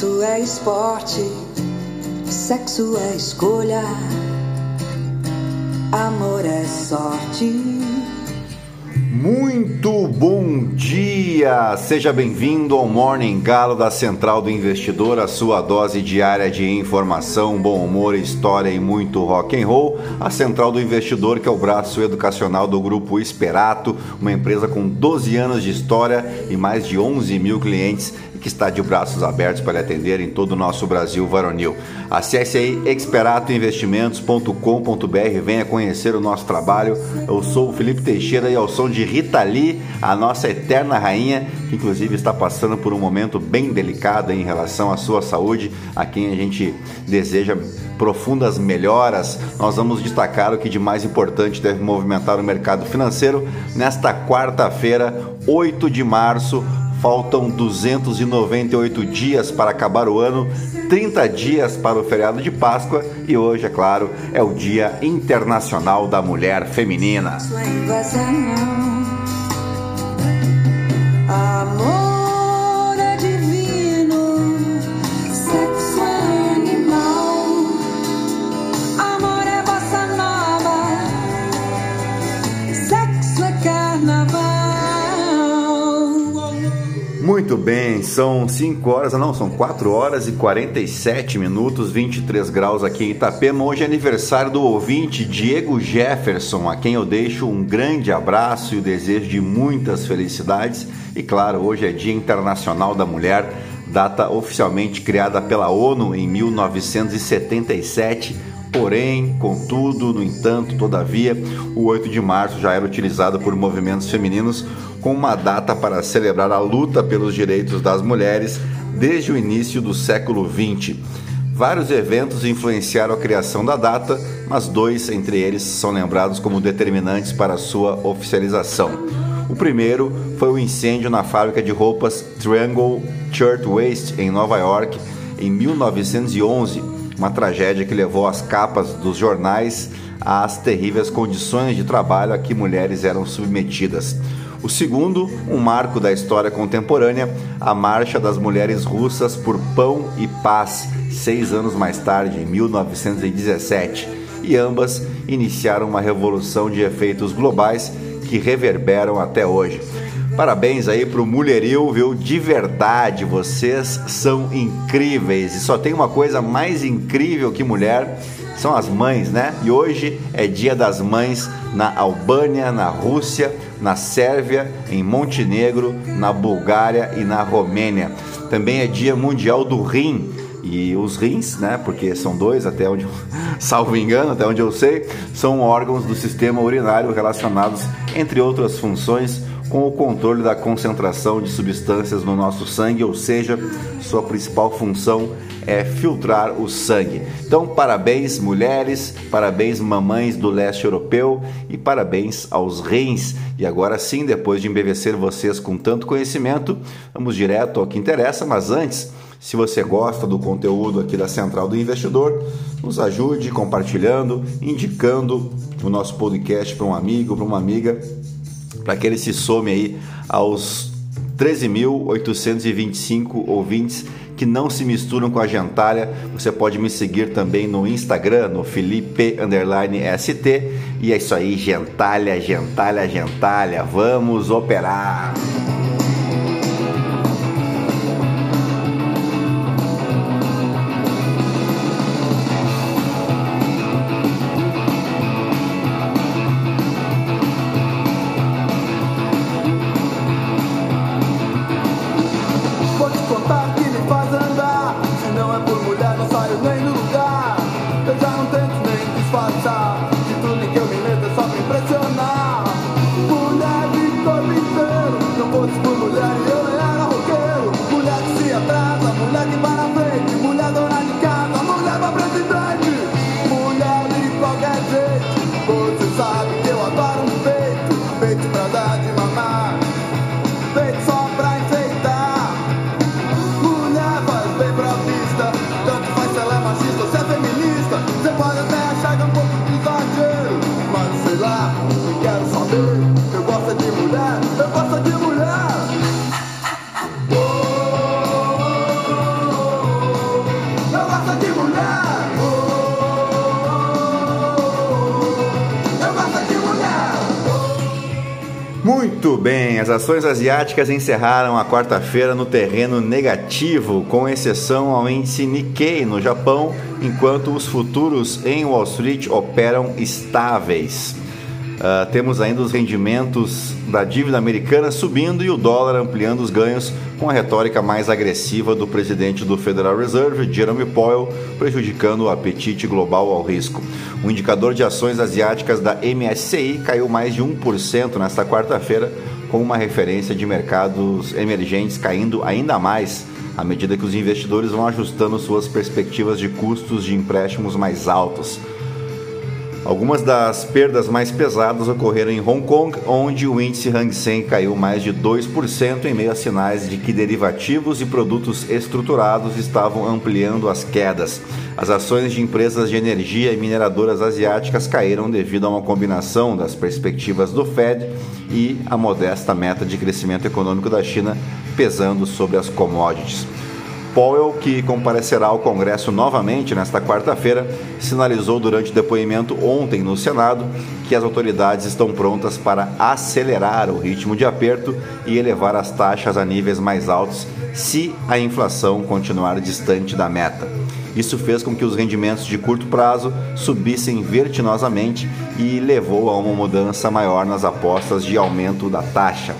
Sexo é esporte, sexo é escolha, amor é sorte. Muito bom dia! Seja bem-vindo ao Morning Galo da Central do Investidor, a sua dose diária de informação, bom humor, história e muito rock and roll. A Central do Investidor, que é o braço educacional do grupo Esperato, uma empresa com 12 anos de história e mais de 11 mil clientes que está de braços abertos para atender em todo o nosso Brasil varonil. Acesse aí experatoinvestimentos.com.br, venha conhecer o nosso trabalho. Eu sou o Felipe Teixeira e ao som de Rita Lee, a nossa eterna rainha, que inclusive está passando por um momento bem delicado em relação à sua saúde, a quem a gente deseja profundas melhoras, nós vamos destacar o que de mais importante deve movimentar o mercado financeiro nesta quarta-feira, 8 de março, Faltam 298 dias para acabar o ano, 30 dias para o feriado de Páscoa e hoje, é claro, é o Dia Internacional da Mulher Feminina. Muito bem, são 5 horas, não, são 4 horas e 47 minutos, 23 graus aqui em Itapema. Hoje é aniversário do ouvinte Diego Jefferson, a quem eu deixo um grande abraço e o desejo de muitas felicidades. E claro, hoje é Dia Internacional da Mulher, data oficialmente criada pela ONU em 1977. Porém, contudo, no entanto, todavia, o 8 de março já era utilizado por movimentos femininos com uma data para celebrar a luta pelos direitos das mulheres desde o início do século XX. Vários eventos influenciaram a criação da data, mas dois entre eles são lembrados como determinantes para sua oficialização. O primeiro foi o incêndio na fábrica de roupas Triangle Shirtwaist em Nova York em 1911, uma tragédia que levou as capas dos jornais às terríveis condições de trabalho a que mulheres eram submetidas. O segundo, um marco da história contemporânea, a Marcha das Mulheres Russas por Pão e Paz, seis anos mais tarde, em 1917. E ambas iniciaram uma revolução de efeitos globais que reverberam até hoje. Parabéns aí pro Mulheril, viu? De verdade, vocês são incríveis. E só tem uma coisa mais incrível que mulher, são as mães, né? E hoje é Dia das Mães na Albânia, na Rússia, na Sérvia, em Montenegro, na Bulgária e na Romênia. Também é Dia Mundial do Rim. E os rins, né, porque são dois, até onde, salvo engano, até onde eu sei, são órgãos do sistema urinário relacionados, entre outras funções, com o controle da concentração de substâncias no nosso sangue, ou seja, sua principal função é filtrar o sangue. Então, parabéns mulheres, parabéns mamães do leste europeu e parabéns aos rins. E agora sim, depois de embevecer vocês com tanto conhecimento, vamos direto ao que interessa, mas antes, se você gosta do conteúdo aqui da Central do Investidor, nos ajude compartilhando, indicando o nosso podcast para um amigo, para uma amiga para que ele se some aí aos 13.825 ouvintes que não se misturam com a gentalha. Você pode me seguir também no Instagram, no Felipe ST. E é isso aí, gentalha, gentalha, gentalha. Vamos operar! As ações asiáticas encerraram a quarta-feira no terreno negativo, com exceção ao índice Nikkei no Japão, enquanto os futuros em Wall Street operam estáveis. Uh, temos ainda os rendimentos da dívida americana subindo e o dólar ampliando os ganhos com a retórica mais agressiva do presidente do Federal Reserve, Jerome Powell, prejudicando o apetite global ao risco. O indicador de ações asiáticas da MSCI caiu mais de 1% nesta quarta-feira, com uma referência de mercados emergentes caindo ainda mais à medida que os investidores vão ajustando suas perspectivas de custos de empréstimos mais altos. Algumas das perdas mais pesadas ocorreram em Hong Kong, onde o índice Hang Seng caiu mais de 2% em meio a sinais de que derivativos e produtos estruturados estavam ampliando as quedas. As ações de empresas de energia e mineradoras asiáticas caíram devido a uma combinação das perspectivas do Fed e a modesta meta de crescimento econômico da China pesando sobre as commodities. Powell, que comparecerá ao Congresso novamente nesta quarta-feira, sinalizou durante depoimento ontem no Senado que as autoridades estão prontas para acelerar o ritmo de aperto e elevar as taxas a níveis mais altos se a inflação continuar distante da meta. Isso fez com que os rendimentos de curto prazo subissem vertiginosamente e levou a uma mudança maior nas apostas de aumento da taxa.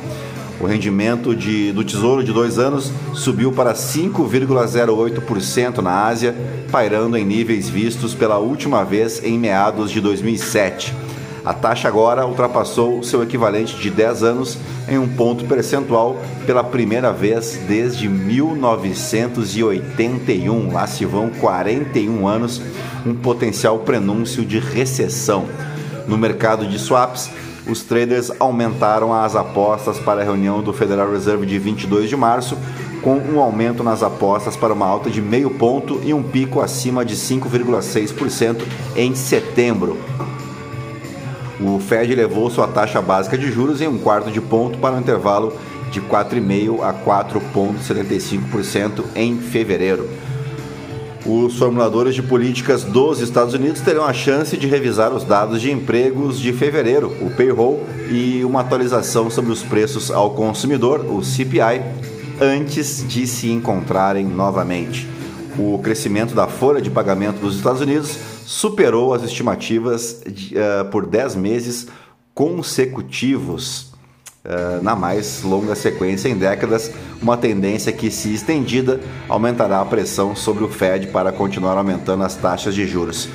O rendimento de, do Tesouro de dois anos subiu para 5,08% na Ásia, pairando em níveis vistos pela última vez em meados de 2007. A taxa agora ultrapassou seu equivalente de 10 anos em um ponto percentual pela primeira vez desde 1981. Lá se vão 41 anos, um potencial prenúncio de recessão. No mercado de swaps, os traders aumentaram as apostas para a reunião do Federal Reserve de 22 de março, com um aumento nas apostas para uma alta de meio ponto e um pico acima de 5,6% em setembro. O Fed levou sua taxa básica de juros em um quarto de ponto para um intervalo de 4,5% a 4,75% em fevereiro os formuladores de políticas dos Estados Unidos terão a chance de revisar os dados de empregos de fevereiro, o payroll, e uma atualização sobre os preços ao consumidor, o CPI, antes de se encontrarem novamente. O crescimento da folha de pagamento dos Estados Unidos superou as estimativas de, uh, por 10 meses consecutivos uh, na mais longa sequência em décadas, uma tendência que, se estendida, aumentará a pressão sobre o Fed para continuar aumentando as taxas de juros.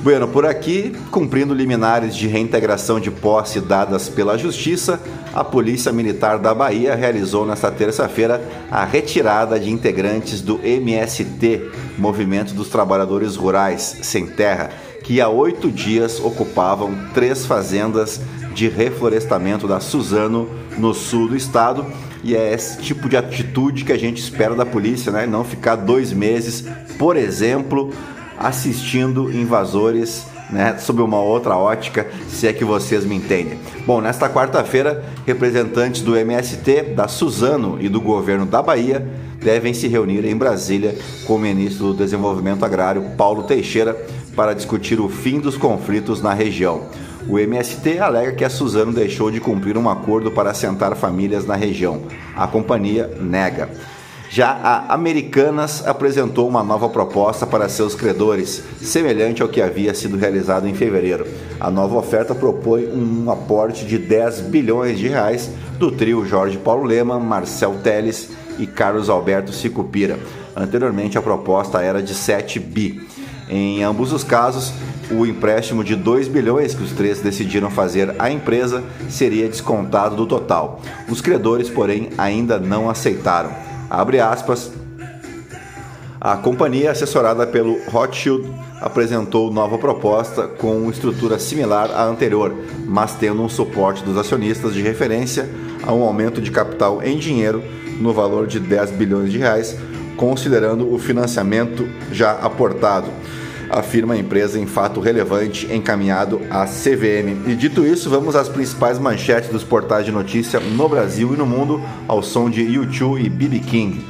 Bueno, por aqui, cumprindo liminares de reintegração de posse dadas pela Justiça, a Polícia Militar da Bahia realizou nesta terça-feira a retirada de integrantes do MST, Movimento dos Trabalhadores Rurais Sem Terra, que há oito dias ocupavam três fazendas de reflorestamento da Suzano no sul do estado. E é esse tipo de atitude que a gente espera da polícia, né? Não ficar dois meses, por exemplo, assistindo invasores né, sob uma outra ótica, se é que vocês me entendem. Bom, nesta quarta-feira, representantes do MST, da Suzano e do governo da Bahia devem se reunir em Brasília com o ministro do Desenvolvimento Agrário, Paulo Teixeira, para discutir o fim dos conflitos na região. O MST alega que a Suzano deixou de cumprir um acordo para assentar famílias na região. A companhia nega. Já a Americanas apresentou uma nova proposta para seus credores, semelhante ao que havia sido realizado em fevereiro. A nova oferta propõe um aporte de 10 bilhões de reais do trio Jorge Paulo Lema, Marcel Teles e Carlos Alberto Sicupira. Anteriormente a proposta era de 7 bi. Em ambos os casos, o empréstimo de 2 bilhões que os três decidiram fazer à empresa seria descontado do total. Os credores, porém, ainda não aceitaram. Abre aspas. A companhia, assessorada pelo Rothschild, apresentou nova proposta com estrutura similar à anterior, mas tendo um suporte dos acionistas de referência a um aumento de capital em dinheiro no valor de 10 bilhões de reais, considerando o financiamento já aportado afirma a empresa em fato relevante encaminhado à CVM. E dito isso, vamos às principais manchetes dos portais de notícia no Brasil e no mundo, ao som de U2 e B.B. King.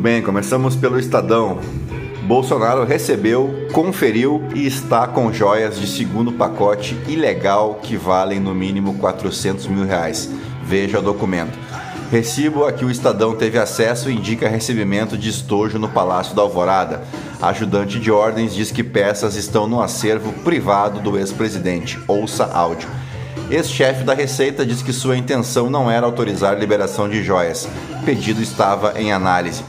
Bem, começamos pelo Estadão. Bolsonaro recebeu, conferiu e está com joias de segundo pacote ilegal que valem no mínimo 400 mil reais. Veja o documento. Recibo a que o Estadão teve acesso indica recebimento de estojo no Palácio da Alvorada. ajudante de ordens diz que peças estão no acervo privado do ex-presidente. Ouça áudio. Ex-chefe da Receita diz que sua intenção não era autorizar liberação de joias. Pedido estava em análise.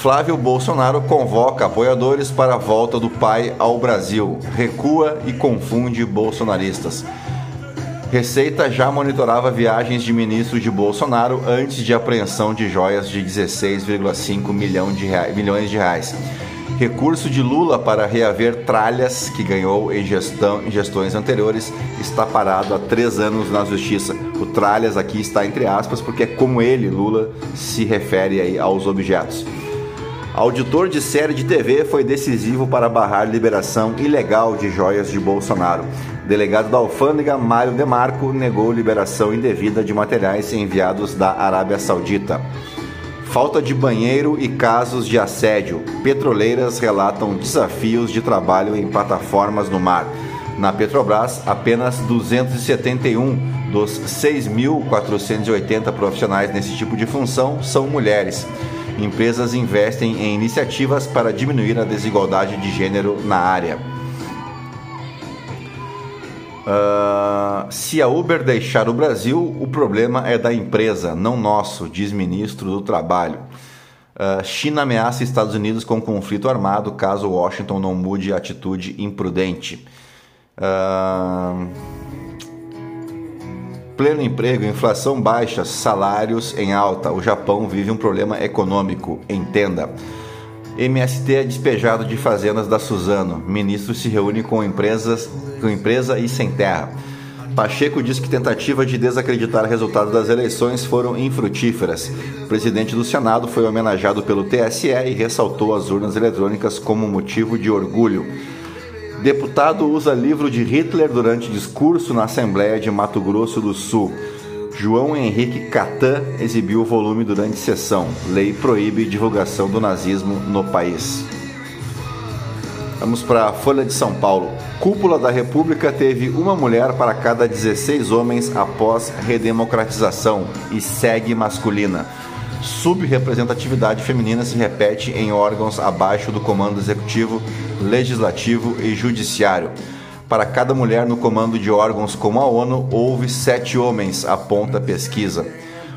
Flávio Bolsonaro convoca apoiadores para a volta do pai ao Brasil. Recua e confunde bolsonaristas. Receita já monitorava viagens de ministros de Bolsonaro antes de apreensão de joias de 16,5 milhão de milhões de reais. Recurso de Lula para reaver tralhas que ganhou em, gestão, em gestões anteriores está parado há três anos na justiça. O tralhas aqui está entre aspas porque é como ele, Lula, se refere aí aos objetos. Auditor de série de TV foi decisivo para barrar liberação ilegal de joias de Bolsonaro. Delegado da alfândega Mário Demarco negou liberação indevida de materiais enviados da Arábia Saudita. Falta de banheiro e casos de assédio. Petroleiras relatam desafios de trabalho em plataformas no mar. Na Petrobras, apenas 271 dos 6.480 profissionais nesse tipo de função são mulheres. Empresas investem em iniciativas para diminuir a desigualdade de gênero na área. Uh, se a Uber deixar o Brasil, o problema é da empresa, não nosso, diz ministro do Trabalho. Uh, China ameaça Estados Unidos com conflito armado caso Washington não mude atitude imprudente. Uh, pleno emprego, inflação baixa, salários em alta. O Japão vive um problema econômico, entenda. MST é despejado de fazendas da Suzano. Ministro se reúne com empresas, com empresa e sem terra. Pacheco diz que tentativa de desacreditar resultados das eleições foram infrutíferas. O presidente do Senado foi homenageado pelo TSE e ressaltou as urnas eletrônicas como motivo de orgulho. Deputado usa livro de Hitler durante discurso na Assembleia de Mato Grosso do Sul. João Henrique Catan exibiu o volume durante sessão. Lei proíbe divulgação do nazismo no país. Vamos para a Folha de São Paulo. Cúpula da República teve uma mulher para cada 16 homens após redemocratização e segue masculina. Subrepresentatividade feminina se repete em órgãos abaixo do comando executivo, legislativo e judiciário. Para cada mulher no comando de órgãos como a ONU, houve sete homens, aponta a pesquisa.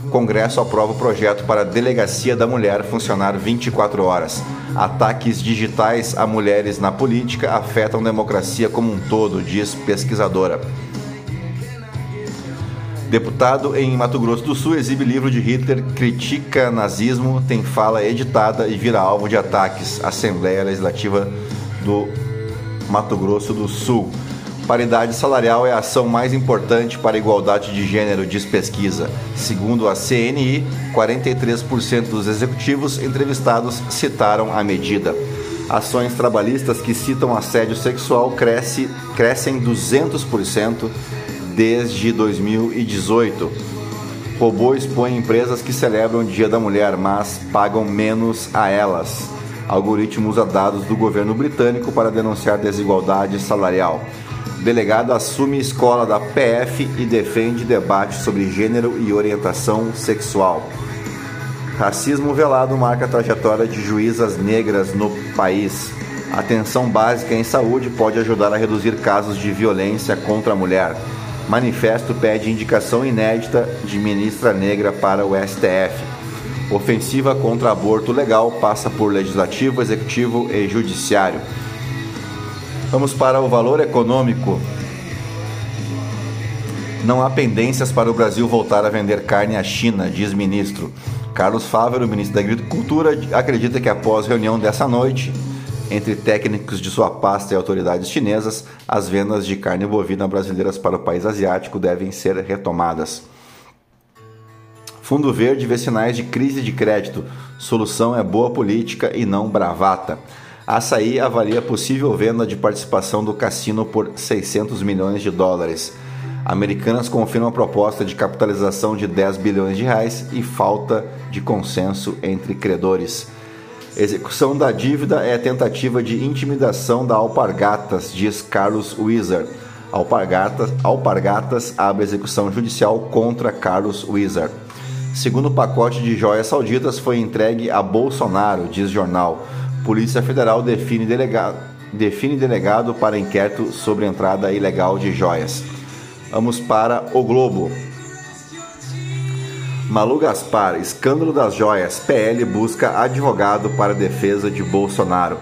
Congresso aprova o projeto para a Delegacia da Mulher funcionar 24 horas. Ataques digitais a mulheres na política afetam democracia como um todo, diz pesquisadora. Deputado em Mato Grosso do Sul exibe livro de Hitler, critica nazismo, tem fala editada e vira alvo de ataques. Assembleia Legislativa do Mato Grosso do Sul. Paridade salarial é a ação mais importante para a igualdade de gênero, diz pesquisa. Segundo a CNI, 43% dos executivos entrevistados citaram a medida. Ações trabalhistas que citam assédio sexual cresce, crescem 200% desde 2018. Robô expõe empresas que celebram o Dia da Mulher, mas pagam menos a elas. Algoritmo usa dados do governo britânico para denunciar desigualdade salarial. Delegado assume escola da PF e defende debate sobre gênero e orientação sexual. Racismo velado marca a trajetória de juízas negras no país. Atenção básica em saúde pode ajudar a reduzir casos de violência contra a mulher. Manifesto pede indicação inédita de ministra negra para o STF. Ofensiva contra aborto legal passa por legislativo, executivo e judiciário. Vamos para o valor econômico. Não há pendências para o Brasil voltar a vender carne à China, diz ministro. Carlos Fávero, ministro da Agricultura, acredita que após reunião dessa noite entre técnicos de sua pasta e autoridades chinesas, as vendas de carne bovina brasileiras para o país asiático devem ser retomadas. Fundo Verde vê sinais de crise de crédito. Solução é boa política e não bravata. Açaí avalia possível venda de participação do cassino por 600 milhões de dólares. Americanas confirma a proposta de capitalização de 10 bilhões de reais e falta de consenso entre credores. Execução da dívida é tentativa de intimidação da Alpargatas, diz Carlos Wizard. Alpargatas, Alpargatas abre execução judicial contra Carlos Wizard. Segundo pacote de joias sauditas foi entregue a Bolsonaro, diz jornal. Polícia Federal define delegado, define delegado para inquérito sobre entrada ilegal de joias. Vamos para o Globo. Malu Gaspar, escândalo das joias. PL busca advogado para defesa de Bolsonaro.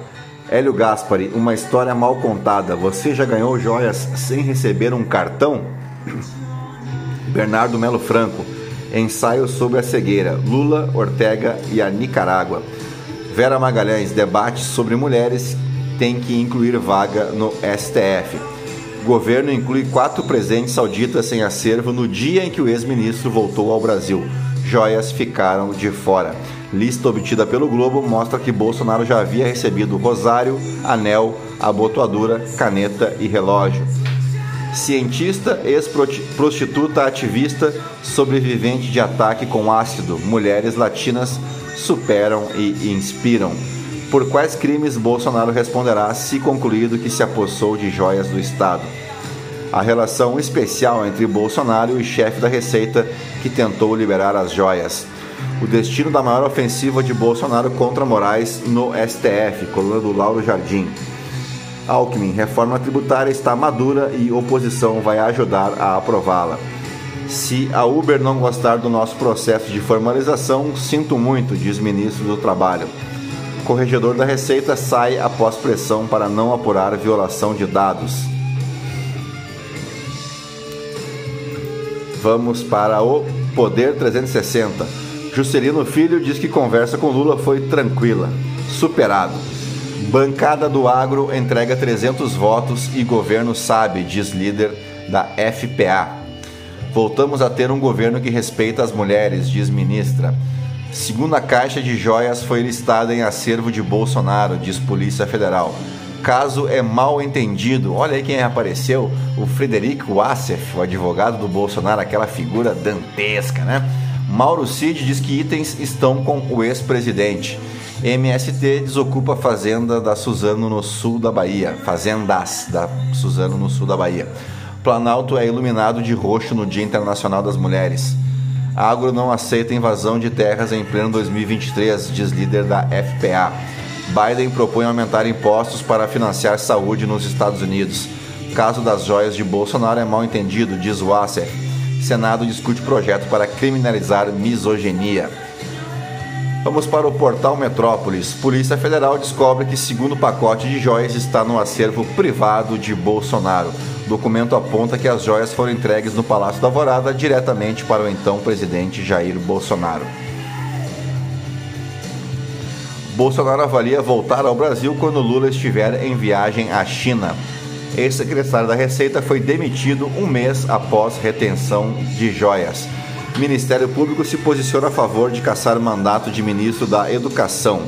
Hélio Gaspari, uma história mal contada. Você já ganhou joias sem receber um cartão? Bernardo Melo Franco, ensaio sobre a cegueira. Lula, Ortega e a Nicarágua. Vera Magalhães, debate sobre mulheres tem que incluir vaga no STF. Governo inclui quatro presentes sauditas em acervo no dia em que o ex-ministro voltou ao Brasil. Joias ficaram de fora. Lista obtida pelo Globo mostra que Bolsonaro já havia recebido rosário, anel, abotoadura, caneta e relógio. Cientista, ex-prostituta, ativista, sobrevivente de ataque com ácido, mulheres latinas superam e inspiram. Por quais crimes Bolsonaro responderá se concluído que se apossou de joias do Estado? A relação especial entre Bolsonaro e chefe da Receita que tentou liberar as joias o destino da maior ofensiva de Bolsonaro contra Moraes no STF, coluna do Lauro Jardim. Alckmin, reforma tributária está madura e oposição vai ajudar a aprová-la. Se a Uber não gostar do nosso processo de formalização, sinto muito, diz ministro do Trabalho. Corregedor da Receita sai após pressão para não apurar violação de dados. Vamos para o Poder 360. Juscelino Filho diz que conversa com Lula foi tranquila. Superado. Bancada do Agro entrega 300 votos e governo sabe, diz líder da FPA. Voltamos a ter um governo que respeita as mulheres, diz ministra. Segunda caixa de joias foi listada em acervo de Bolsonaro, diz Polícia Federal. Caso é mal entendido. Olha aí quem apareceu: o Frederico Wassef, o advogado do Bolsonaro, aquela figura dantesca, né? Mauro Cid diz que itens estão com o ex-presidente. MST desocupa a fazenda da Suzano no sul da Bahia. Fazendas da Suzano no sul da Bahia. Planalto é iluminado de roxo no Dia Internacional das Mulheres. Agro não aceita invasão de terras em pleno 2023, diz líder da FPA. Biden propõe aumentar impostos para financiar saúde nos Estados Unidos. Caso das joias de Bolsonaro é mal entendido, diz Wasser. Senado discute projeto para criminalizar misoginia. Vamos para o portal Metrópolis. Polícia Federal descobre que segundo pacote de joias está no acervo privado de Bolsonaro. O documento aponta que as joias foram entregues no Palácio da Alvorada diretamente para o então presidente Jair Bolsonaro. Bolsonaro avalia voltar ao Brasil quando Lula estiver em viagem à China. Ex-secretário da Receita foi demitido um mês após retenção de joias. Ministério Público se posiciona a favor de caçar mandato de ministro da Educação.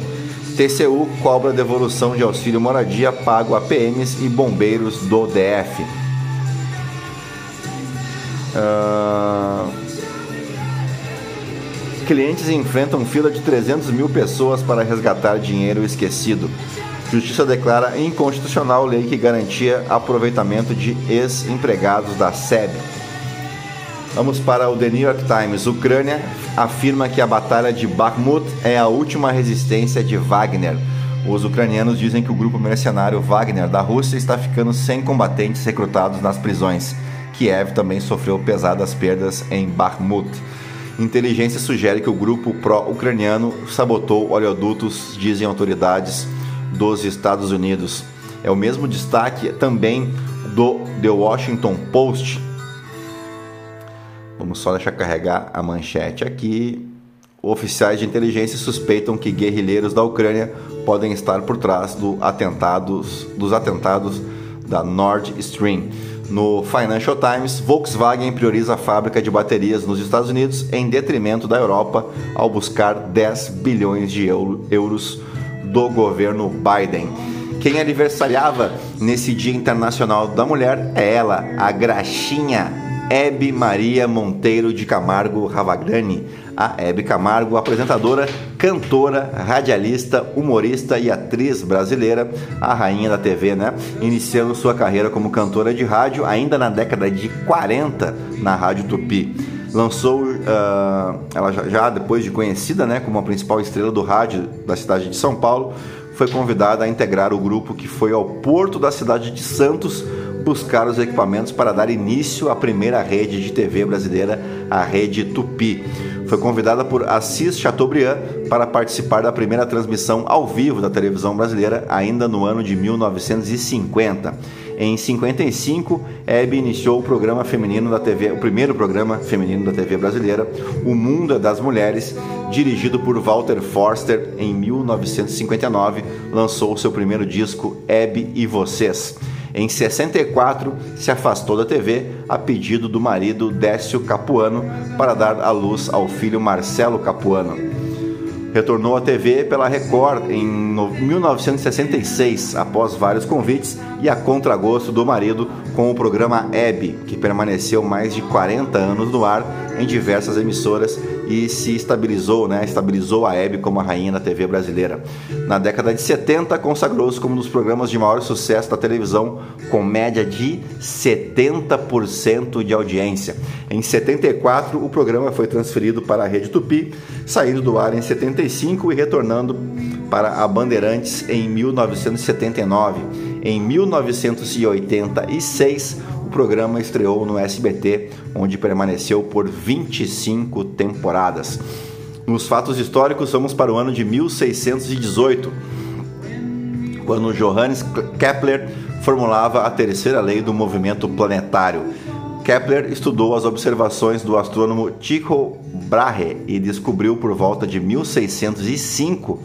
TCU cobra devolução de auxílio moradia pago a PMs e bombeiros do DF. Uh... Clientes enfrentam fila de 300 mil pessoas para resgatar dinheiro esquecido. Justiça declara inconstitucional lei que garantia aproveitamento de ex-empregados da SEB. Vamos para o The New York Times. Ucrânia afirma que a batalha de Bakhmut é a última resistência de Wagner. Os ucranianos dizem que o grupo mercenário Wagner da Rússia está ficando sem combatentes recrutados nas prisões. Kiev também sofreu pesadas perdas em Bakhmut. Inteligência sugere que o grupo pró-ucraniano sabotou oleodutos, dizem autoridades dos Estados Unidos. É o mesmo destaque também do The Washington Post. Vamos só deixar carregar a manchete aqui. Oficiais de inteligência suspeitam que guerrilheiros da Ucrânia podem estar por trás do atentados, dos atentados da Nord Stream. No Financial Times, Volkswagen prioriza a fábrica de baterias nos Estados Unidos em detrimento da Europa ao buscar 10 bilhões de euros do governo Biden. Quem aniversariava nesse Dia Internacional da Mulher é ela, a graxinha Hebe Maria Monteiro de Camargo Ravagrani, a Hebe Camargo, apresentadora, cantora, radialista, humorista e atriz brasileira, a rainha da TV, né? Iniciando sua carreira como cantora de rádio ainda na década de 40 na Rádio Tupi. Lançou, uh, ela já, já depois de conhecida né, como a principal estrela do rádio da cidade de São Paulo, foi convidada a integrar o grupo que foi ao porto da cidade de Santos buscar os equipamentos para dar início à primeira rede de TV brasileira, a Rede Tupi. Foi convidada por Assis Chateaubriand para participar da primeira transmissão ao vivo da televisão brasileira, ainda no ano de 1950. Em 55, Hebe iniciou o programa feminino da TV, o primeiro programa feminino da TV brasileira, O Mundo é das Mulheres, dirigido por Walter Forster. Em 1959, lançou seu primeiro disco, Hebe e Vocês. Em 64, se afastou da TV a pedido do marido Décio Capuano para dar à luz ao filho Marcelo Capuano. Retornou à TV pela Record em 1966, após vários convites e a contragosto do marido com o programa Hebe, que permaneceu mais de 40 anos no ar em diversas emissoras e se estabilizou, né? Estabilizou a Hebe como a rainha da TV brasileira. Na década de 70, consagrou-se como um dos programas de maior sucesso da televisão, com média de 70% de audiência. Em 74, o programa foi transferido para a Rede Tupi, saindo do ar em 75 e retornando para a Bandeirantes em 1979. Em 1986, programa estreou no SBT, onde permaneceu por 25 temporadas. Nos fatos históricos, vamos para o ano de 1618, quando Johannes Kepler formulava a terceira lei do movimento planetário. Kepler estudou as observações do astrônomo Tycho Brahe e descobriu por volta de 1605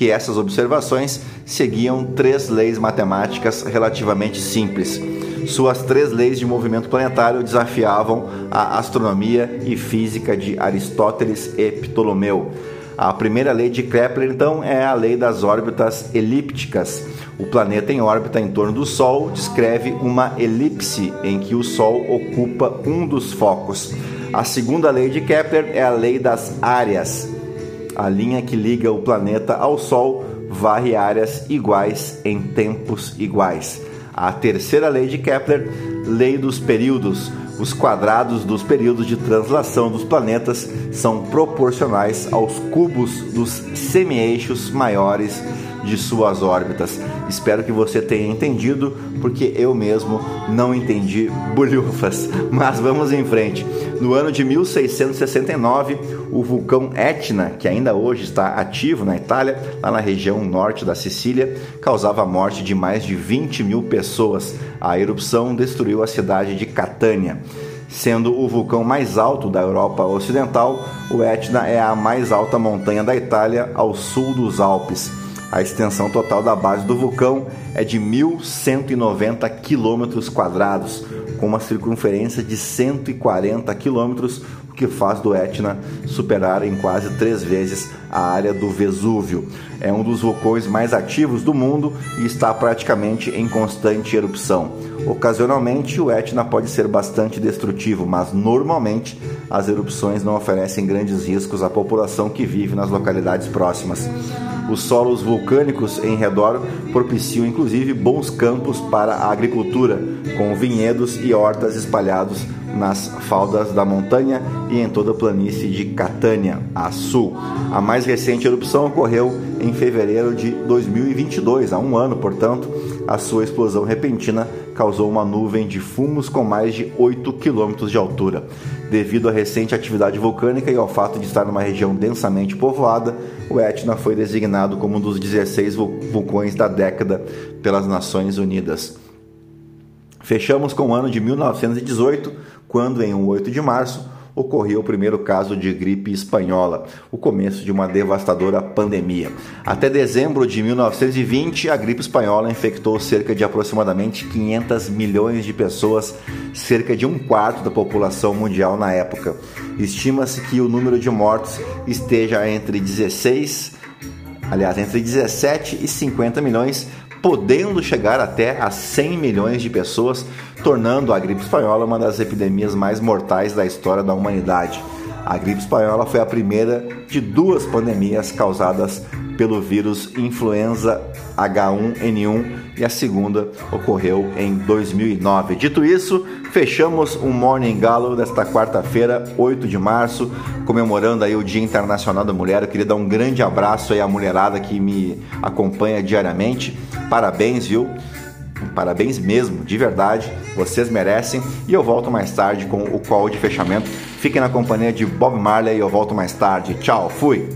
que essas observações seguiam três leis matemáticas relativamente simples suas três leis de movimento planetário desafiavam a astronomia e física de Aristóteles e Ptolomeu. A primeira lei de Kepler, então, é a lei das órbitas elípticas. O planeta em órbita em torno do Sol descreve uma elipse em que o Sol ocupa um dos focos. A segunda lei de Kepler é a lei das áreas. A linha que liga o planeta ao Sol varre áreas iguais em tempos iguais. A terceira lei de Kepler, lei dos períodos. Os quadrados dos períodos de translação dos planetas são proporcionais aos cubos dos semi-eixos maiores de suas órbitas. Espero que você tenha entendido, porque eu mesmo não entendi bolhufas. Mas vamos em frente. No ano de 1669, o vulcão Etna, que ainda hoje está ativo na Itália, lá na região norte da Sicília, causava a morte de mais de 20 mil pessoas. A erupção destruiu a cidade de Catânia. Sendo o vulcão mais alto da Europa Ocidental, o Etna é a mais alta montanha da Itália ao sul dos Alpes. A extensão total da base do vulcão é de 1.190 quilômetros quadrados, com uma circunferência de 140 quilômetros, que faz do Etna superar em quase três vezes a área do Vesúvio. É um dos vulcões mais ativos do mundo e está praticamente em constante erupção. Ocasionalmente, o Etna pode ser bastante destrutivo, mas normalmente as erupções não oferecem grandes riscos à população que vive nas localidades próximas. Os solos vulcânicos em redor propiciam inclusive bons campos para a agricultura, com vinhedos e hortas espalhados nas faldas da montanha e em toda a planície de Catânia, a sul. A mais recente erupção ocorreu em fevereiro de 2022, há um ano, portanto, a sua explosão repentina causou uma nuvem de fumos com mais de 8 quilômetros de altura. Devido à recente atividade vulcânica e ao fato de estar numa região densamente povoada, o Etna foi designado como um dos 16 vulcões da década pelas Nações Unidas. Fechamos com o ano de 1918, quando, em 8 de março, ocorreu o primeiro caso de gripe espanhola, o começo de uma devastadora pandemia. Até dezembro de 1920, a gripe espanhola infectou cerca de aproximadamente 500 milhões de pessoas, cerca de um quarto da população mundial na época. Estima-se que o número de mortos esteja entre 16, aliás, entre 17 e 50 milhões, podendo chegar até a 100 milhões de pessoas tornando a gripe espanhola uma das epidemias mais mortais da história da humanidade. A gripe espanhola foi a primeira de duas pandemias causadas pelo vírus influenza H1N1 e a segunda ocorreu em 2009. Dito isso, fechamos o Morning Galo desta quarta-feira, 8 de março, comemorando aí o Dia Internacional da Mulher. Eu queria dar um grande abraço aí à mulherada que me acompanha diariamente. Parabéns, viu? Parabéns mesmo, de verdade, vocês merecem. E eu volto mais tarde com o call de fechamento. Fiquem na companhia de Bob Marley e eu volto mais tarde. Tchau, fui!